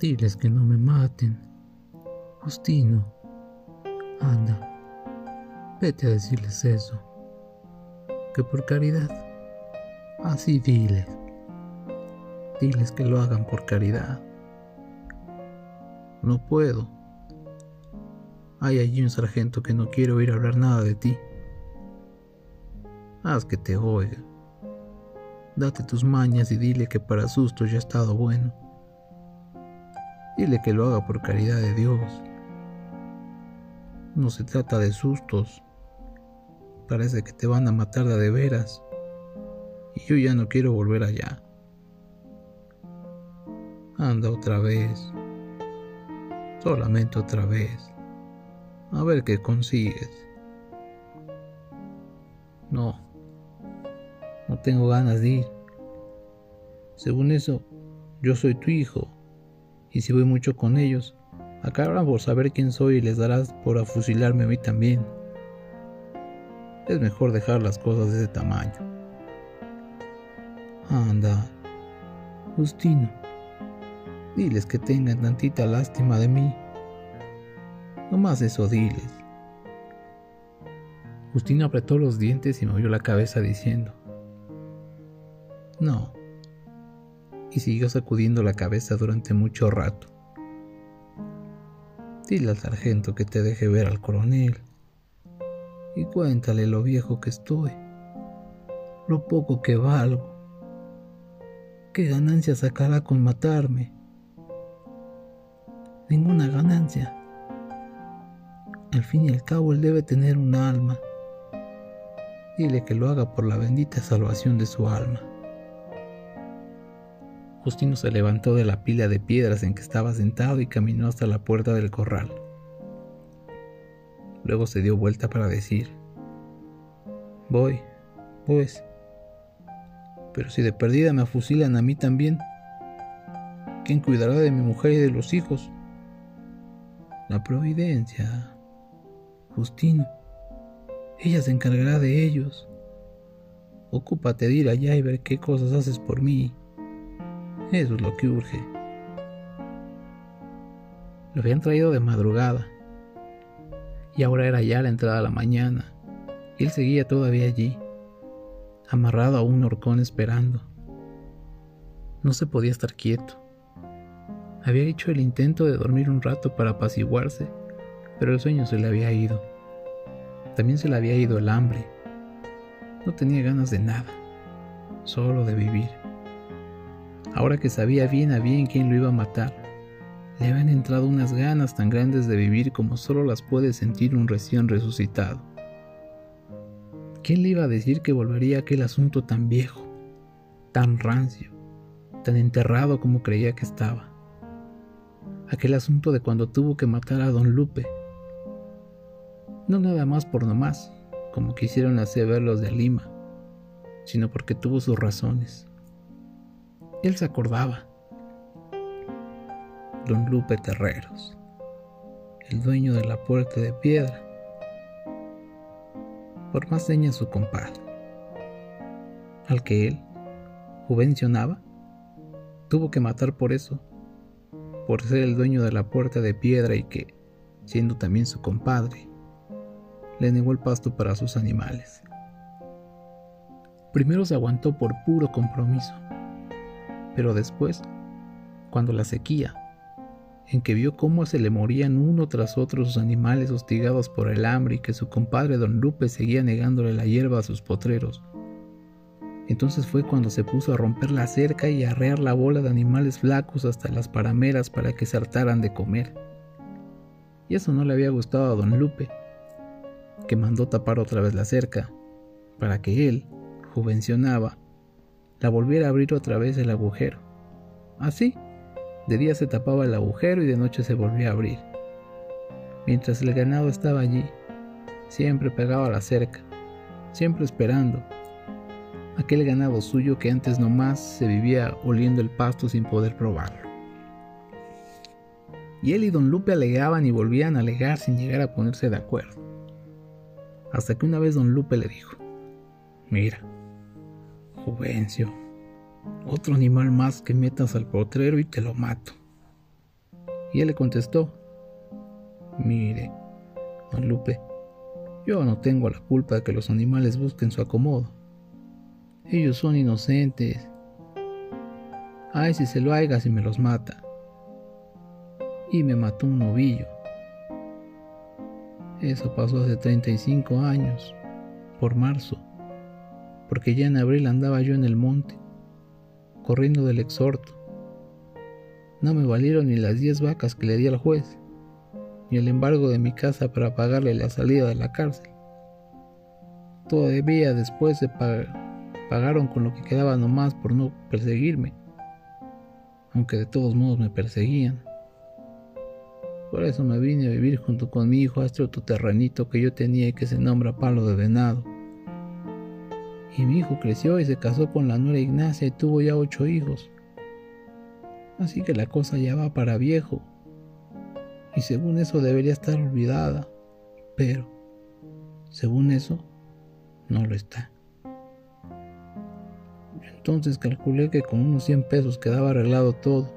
Diles que no me maten. Justino, anda, vete a decirles eso. Que por caridad, así diles. Diles que lo hagan por caridad. No puedo. Hay allí un sargento que no quiere oír hablar nada de ti. Haz que te oiga. Date tus mañas y dile que para susto ya ha estado bueno. Dile que lo haga por caridad de Dios. No se trata de sustos. Parece que te van a matar de, veras. Y yo ya no quiero volver allá. Anda otra vez. Solamente otra vez. A ver qué consigues. No. No tengo ganas de ir. Según eso, yo soy tu hijo y si voy mucho con ellos, acabarán por saber quién soy y les darás por afusilarme a mí también. Es mejor dejar las cosas de ese tamaño. Anda, Justino, diles que tengan tantita lástima de mí. No más eso diles. Justino apretó los dientes y movió la cabeza diciendo, No, y siguió sacudiendo la cabeza durante mucho rato. Dile al sargento que te deje ver al coronel y cuéntale lo viejo que estoy, lo poco que valgo, qué ganancia sacará con matarme. Ninguna ganancia. Al fin y al cabo él debe tener un alma. Dile que lo haga por la bendita salvación de su alma. Justino se levantó de la pila de piedras en que estaba sentado y caminó hasta la puerta del corral. Luego se dio vuelta para decir, Voy, pues. Pero si de perdida me afusilan a mí también, ¿quién cuidará de mi mujer y de los hijos? La providencia, Justino. Ella se encargará de ellos. Ocúpate de ir allá y ver qué cosas haces por mí. Eso es lo que urge. Lo habían traído de madrugada. Y ahora era ya la entrada de la mañana. Y él seguía todavía allí, amarrado a un horcón esperando. No se podía estar quieto. Había hecho el intento de dormir un rato para apaciguarse, pero el sueño se le había ido. También se le había ido el hambre. No tenía ganas de nada, solo de vivir. Ahora que sabía bien a bien quién lo iba a matar, le habían entrado unas ganas tan grandes de vivir como solo las puede sentir un recién resucitado. ¿Quién le iba a decir que volvería aquel asunto tan viejo, tan rancio, tan enterrado como creía que estaba? Aquel asunto de cuando tuvo que matar a don Lupe. No nada más por nomás, como quisieron hacer ver los de Lima, sino porque tuvo sus razones. Él se acordaba. Don Lupe Terreros, el dueño de la puerta de piedra, por más seña su compadre, al que él juvencionaba, tuvo que matar por eso, por ser el dueño de la puerta de piedra y que, siendo también su compadre, le negó el pasto para sus animales. Primero se aguantó por puro compromiso pero después, cuando la sequía, en que vio cómo se le morían uno tras otro sus animales hostigados por el hambre y que su compadre don Lupe seguía negándole la hierba a sus potreros, entonces fue cuando se puso a romper la cerca y a arrear la bola de animales flacos hasta las parameras para que se hartaran de comer. Y eso no le había gustado a don Lupe, que mandó tapar otra vez la cerca, para que él, juvencionaba, la volviera a abrir otra vez el agujero. Así, de día se tapaba el agujero y de noche se volvía a abrir. Mientras el ganado estaba allí, siempre pegado a la cerca, siempre esperando. Aquel ganado suyo que antes nomás se vivía oliendo el pasto sin poder probarlo. Y él y don Lupe alegaban y volvían a alegar sin llegar a ponerse de acuerdo. Hasta que una vez don Lupe le dijo, mira, Otro animal más que metas al potrero y te lo mato. Y él le contestó, mire, don Lupe, yo no tengo la culpa de que los animales busquen su acomodo. Ellos son inocentes. Ay, si se lo haga si me los mata. Y me mató un novillo. Eso pasó hace 35 años, por marzo, porque ya en abril andaba yo en el monte, corriendo del exhorto. No me valieron ni las 10 vacas que le di al juez ni el embargo de mi casa para pagarle la salida de la cárcel. Todavía después se pagaron con lo que quedaba nomás por no perseguirme, aunque de todos modos me perseguían. Por eso me vine a vivir junto con mi hijo a este otro terrenito que yo tenía y que se nombra Palo de Venado. Y mi hijo creció y se casó con la nuera Ignacia y tuvo ya ocho hijos. Así que la cosa ya va para viejo y según eso debería estar olvidada, pero según eso no lo está. Entonces calculé que con unos 100 pesos quedaba arreglado todo.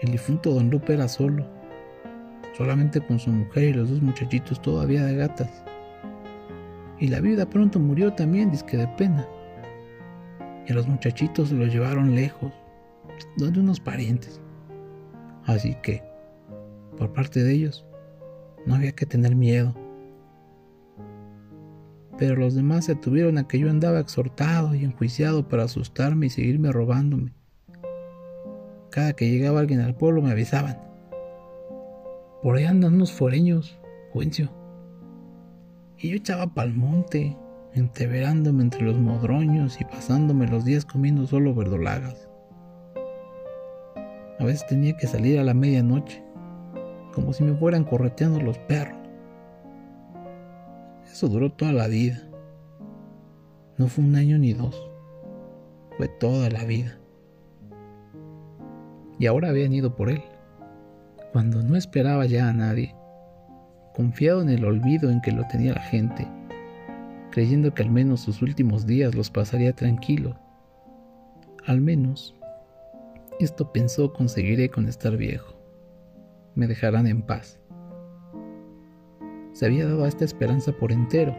El difunto don Lupe era solo, solamente con su mujer y los dos muchachitos todavía de gatas. Y la viuda pronto murió también, disque de pena. Y los muchachitos los llevaron lejos, donde unos parientes. Así que por parte de ellos, no había que tener miedo. Pero los demás se atuvieron a que yo andaba exhortado y enjuiciado para asustarme y seguirme robándome. Cada que llegaba alguien al pueblo me avisaban. Por ahí andan unos foreños, Juencio. Y yo echaba pa'l monte, entreverándome entre los modroños y pasándome los días comiendo solo verdolagas. A veces tenía que salir a la medianoche como si me fueran correteando los perros. Eso duró toda la vida. No fue un año ni dos, fue toda la vida. Y ahora habían ido por él, cuando no esperaba ya a nadie, confiado en el olvido en que lo tenía la gente, creyendo que al menos sus últimos días los pasaría tranquilo. Al menos, esto pensó conseguiré con estar viejo me dejarán en paz. Se había dado a esta esperanza por entero.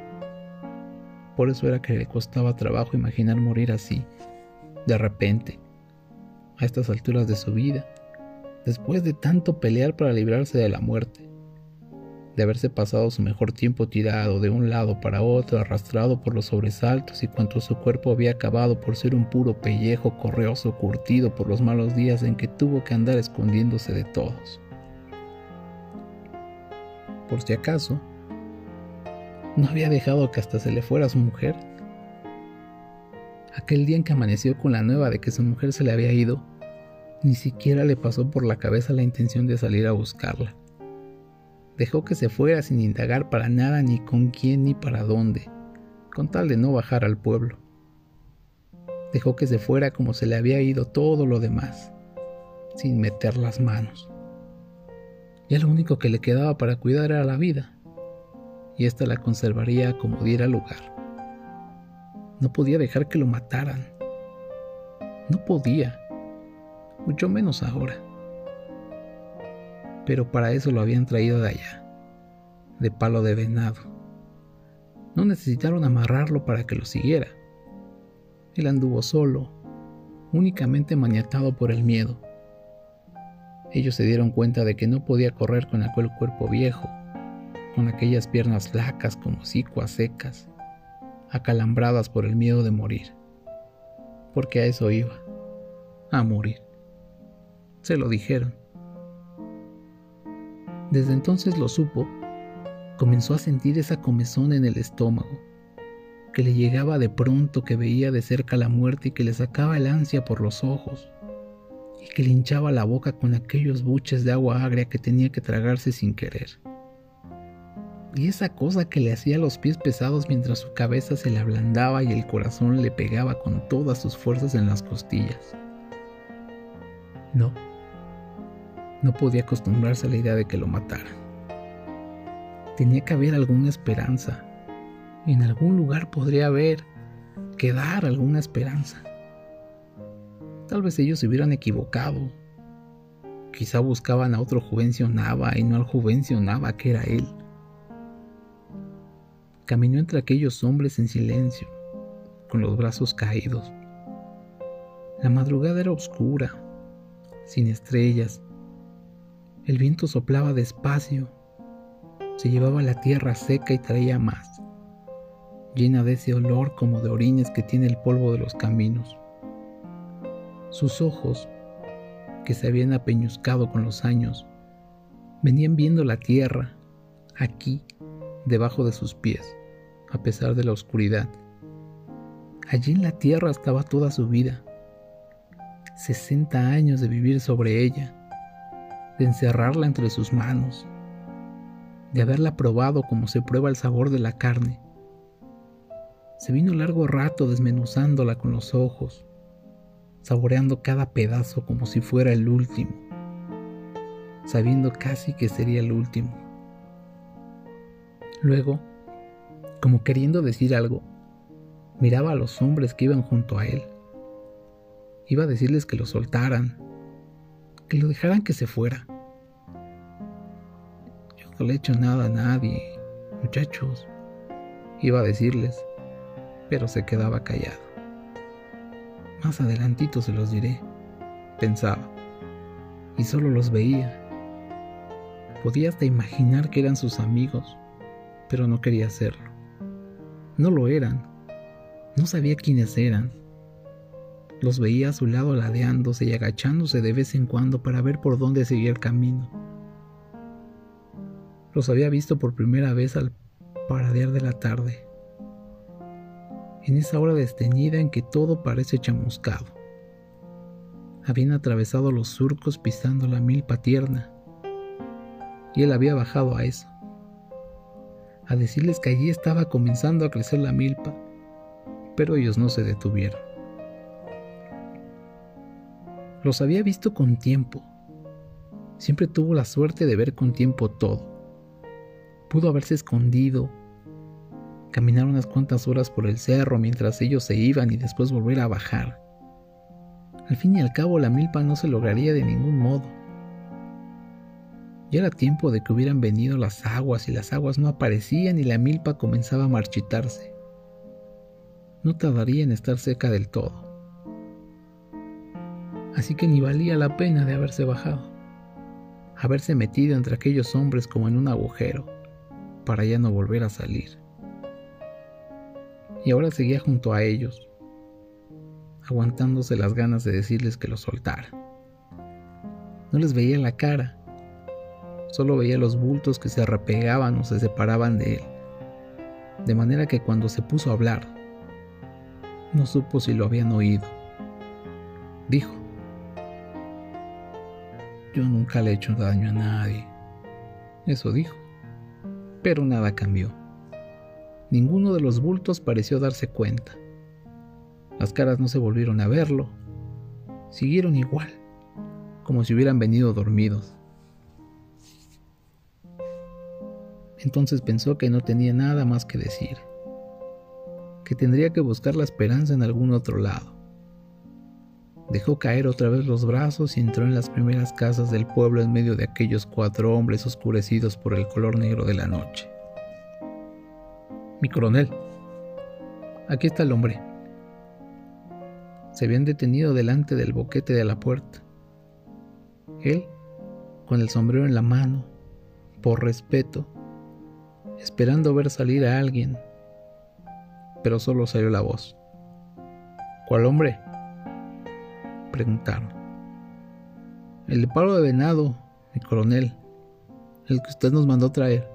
Por eso era que le costaba trabajo imaginar morir así, de repente, a estas alturas de su vida, después de tanto pelear para librarse de la muerte, de haberse pasado su mejor tiempo tirado de un lado para otro, arrastrado por los sobresaltos y cuanto su cuerpo había acabado por ser un puro pellejo correoso curtido por los malos días en que tuvo que andar escondiéndose de todos por si acaso, no había dejado que hasta se le fuera su mujer. Aquel día en que amaneció con la nueva de que su mujer se le había ido, ni siquiera le pasó por la cabeza la intención de salir a buscarla. Dejó que se fuera sin indagar para nada ni con quién ni para dónde, con tal de no bajar al pueblo. Dejó que se fuera como se le había ido todo lo demás, sin meter las manos. Ya lo único que le quedaba para cuidar era la vida, y ésta la conservaría como diera lugar. No podía dejar que lo mataran. No podía, mucho menos ahora. Pero para eso lo habían traído de allá, de palo de venado. No necesitaron amarrarlo para que lo siguiera. Él anduvo solo, únicamente maniatado por el miedo ellos se dieron cuenta de que no podía correr con aquel cuerpo viejo, con aquellas piernas flacas como cicuas secas, acalambradas por el miedo de morir. Porque a eso iba, a morir. Se lo dijeron. Desde entonces lo supo, comenzó a sentir esa comezón en el estómago, que le llegaba de pronto que veía de cerca la muerte y que le sacaba el ansia por los ojos y que le hinchaba la boca con aquellos buches de agua agria que tenía que tragarse sin querer. Y esa cosa que le hacía los pies pesados mientras su cabeza se le ablandaba y el corazón le pegaba con todas sus fuerzas en las costillas. No, no podía acostumbrarse a la idea de que lo mataran. Tenía que haber alguna esperanza. En algún lugar podría haber, quedar alguna esperanza. Tal vez ellos se hubieran equivocado. Quizá buscaban a otro Juvencio Nava y no al Juvencio Nava que era él. Caminó entre aquellos hombres en silencio, con los brazos caídos. La madrugada era oscura, sin estrellas. El viento soplaba despacio, se llevaba la tierra seca y traía más, llena de ese olor como de orines que tiene el polvo de los caminos. Sus ojos, que se habían apeñuscado con los años, venían viendo la tierra, aquí, debajo de sus pies, a pesar de la oscuridad. Allí en la tierra estaba toda su vida. 60 años de vivir sobre ella, de encerrarla entre sus manos, de haberla probado como se prueba el sabor de la carne. Se vino largo rato desmenuzándola con los ojos, saboreando cada pedazo como si fuera el último, sabiendo casi que sería el último. Luego, como queriendo decir algo, miraba a los hombres que iban junto a él. Iba a decirles que lo soltaran, que lo dejaran que se fuera. Yo no le he hecho nada a nadie, muchachos, iba a decirles, pero se quedaba callado. Más adelantito se los diré, pensaba, y solo los veía. Podía hasta imaginar que eran sus amigos, pero no quería hacerlo. No lo eran, no sabía quiénes eran. Los veía a su lado ladeándose y agachándose de vez en cuando para ver por dónde seguía el camino. Los había visto por primera vez al paradear de la tarde, en esa hora desteñida en que todo parece chamuscado. Habían atravesado los surcos pisando la milpa tierna, y él había bajado a eso, a decirles que allí estaba comenzando a crecer la milpa pero ellos no se detuvieron. Los había visto con tiempo. Siempre tuvo la suerte de ver con tiempo todo. Pudo haberse escondido, caminar unas cuantas horas por el cerro mientras ellos se iban y después volver a bajar. Al fin y al cabo la milpa no se lograría de ningún modo. Ya era tiempo de que hubieran venido las aguas y las aguas no aparecían y la milpa comenzaba a marchitarse no tardaría en estar seca del todo. Así que ni valía la pena de haberse bajado, haberse metido entre aquellos hombres como en un agujero, para ya no volver a salir. Y ahora seguía junto a ellos, aguantándose las ganas de decirles que lo soltara. No les veía la cara, solo veía los bultos que se arrepegaban o se separaban de él, de manera que cuando se puso a hablar, no supo si lo habían oído. Dijo, yo nunca le he hecho daño a nadie. Eso dijo. Pero nada cambió. Ninguno de los bultos pareció darse cuenta. Las caras no se volvieron a verlo. Siguieron igual, como si hubieran venido dormidos. Entonces pensó que no tenía nada más que decir que tendría que buscar la esperanza en algún otro lado. Dejó caer otra vez los brazos y entró en las primeras casas del pueblo en medio de aquellos cuatro hombres oscurecidos por el color negro de la noche. Mi coronel, aquí está el hombre. Se habían detenido delante del boquete de la puerta. Él, con el sombrero en la mano, por respeto, esperando ver salir a alguien pero solo salió la voz. ¿Cuál hombre? Preguntaron. El de palo de venado, mi coronel, el que usted nos mandó traer.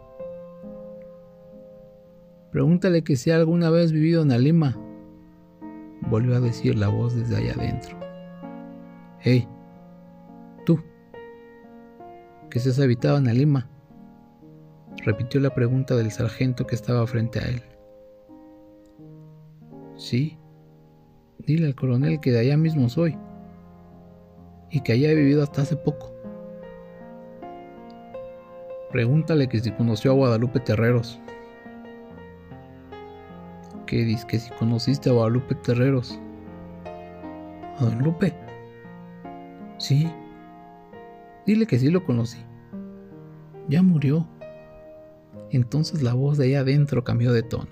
Pregúntale que si alguna vez vivido en Alima. Volvió a decir la voz desde allá adentro. Hey, tú, que si has habitado en Alima. Repitió la pregunta del sargento que estaba frente a él. Sí, dile al coronel que de allá mismo soy y que he vivido hasta hace poco. Pregúntale que si conoció a Guadalupe Terreros. ¿Qué dices que si conociste a Guadalupe Terreros? ¿A don Lupe? Sí. Dile que sí lo conocí. Ya murió. Entonces la voz de allá adentro cambió de tono.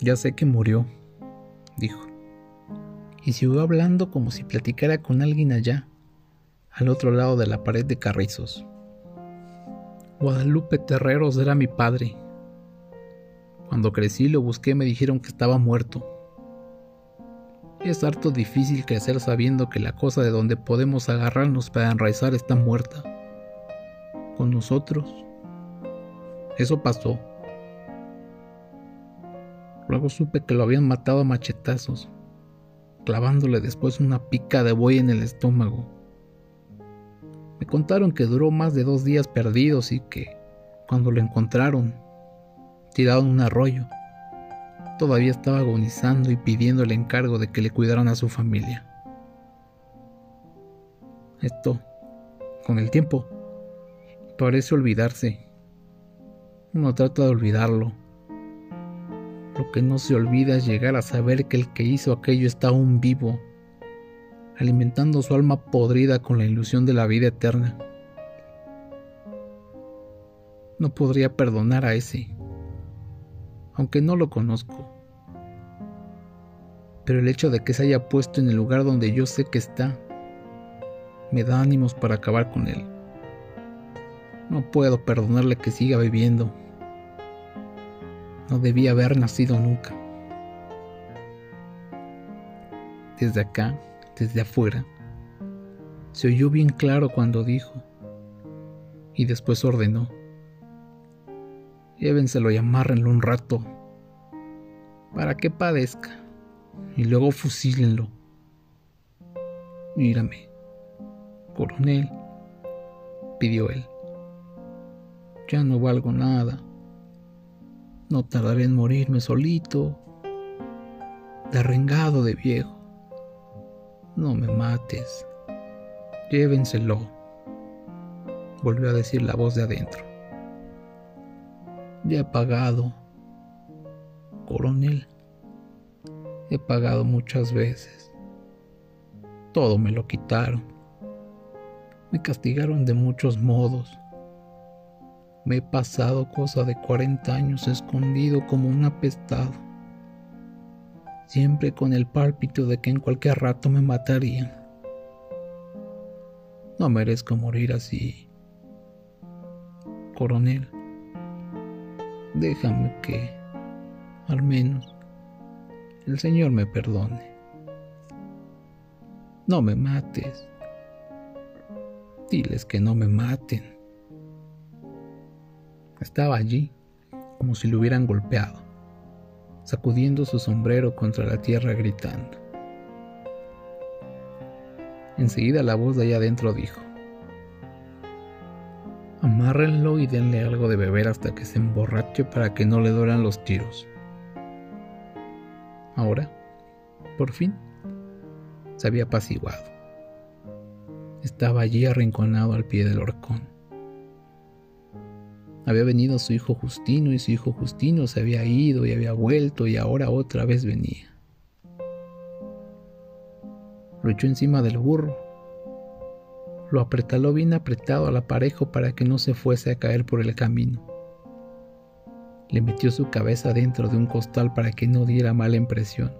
Ya sé que murió, dijo. Y siguió hablando como si platicara con alguien allá, al otro lado de la pared de carrizos. Guadalupe Terreros era mi padre. Cuando crecí lo busqué me dijeron que estaba muerto. Es harto difícil crecer sabiendo que la cosa de donde podemos agarrarnos para enraizar está muerta. Con nosotros. Eso pasó. Luego supe que lo habían matado a machetazos, clavándole después una pica de buey en el estómago. Me contaron que duró más de dos días perdidos y que, cuando lo encontraron, tirado en un arroyo, todavía estaba agonizando y pidiendo el encargo de que le cuidaran a su familia. Esto, con el tiempo, parece olvidarse. Uno trata de olvidarlo, lo que no se olvida es llegar a saber que el que hizo aquello está aún vivo, alimentando su alma podrida con la ilusión de la vida eterna. No podría perdonar a ese, aunque no lo conozco. Pero el hecho de que se haya puesto en el lugar donde yo sé que está, me da ánimos para acabar con él. No puedo perdonarle que siga viviendo no debía haber nacido nunca. Desde acá, desde afuera, se oyó bien claro cuando dijo, y después ordenó, llévenselo y amárrenlo un rato, para que padezca, y luego fusílenlo. Mírame, coronel, pidió él, ya no valgo nada no tardaré en morirme solito, derrengado de viejo. No me mates. Llévenselo. Volvió a decir la voz de adentro. Ya he pagado. Coronel. He pagado muchas veces. Todo me lo quitaron. Me castigaron de muchos modos. Me he pasado cosa de 40 años escondido como un apestado, siempre con el pálpito de que en cualquier rato me matarían. No merezco morir así. Coronel, déjame que, al menos, el Señor me perdone. No me mates. Diles que no me maten. Estaba allí, como si lo hubieran golpeado, sacudiendo su sombrero contra la tierra gritando. Enseguida la voz de allá adentro dijo, amárrenlo y denle algo de beber hasta que se emborrache para que no le dueran los tiros. Ahora, por fin, se había apaciguado. Estaba allí arrinconado al pie del horcón. Había venido su hijo Justino y su hijo Justino se había ido y había vuelto y ahora otra vez venía. Lo echó encima del burro. Lo apretaló bien apretado al aparejo para que no se fuese a caer por el camino. Le metió su cabeza dentro de un costal para que no diera mala impresión.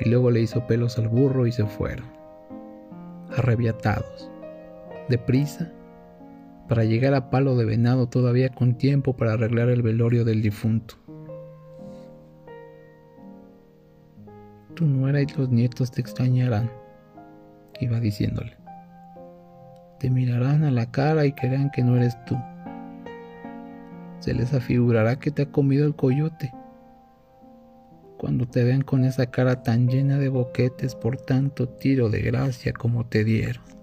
Y luego le hizo pelos al burro y se fueron. Arrebiatados. Deprisa para llegar a Palo de Venado todavía con tiempo para arreglar el velorio del difunto. Tu nuera y los nietos te extrañarán, iba diciéndole. Te mirarán a la cara y creerán que no eres tú. Se les afigurará que te ha comido el coyote. Cuando te vean con esa cara tan llena de boquetes por tanto tiro de gracia como te dieron.